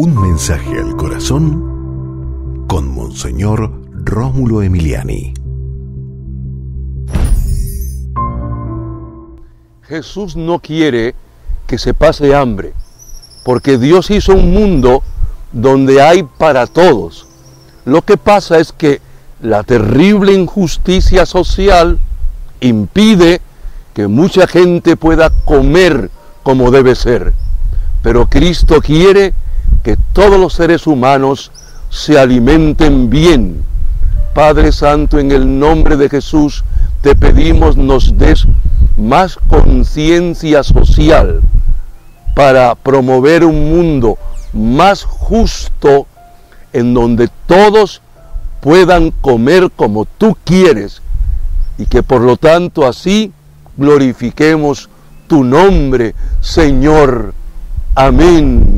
Un mensaje al corazón con Monseñor Rómulo Emiliani. Jesús no quiere que se pase hambre, porque Dios hizo un mundo donde hay para todos. Lo que pasa es que la terrible injusticia social impide que mucha gente pueda comer como debe ser. Pero Cristo quiere que todos los seres humanos se alimenten bien. Padre Santo, en el nombre de Jesús, te pedimos nos des más conciencia social para promover un mundo más justo en donde todos puedan comer como tú quieres y que por lo tanto así glorifiquemos tu nombre, Señor. Amén.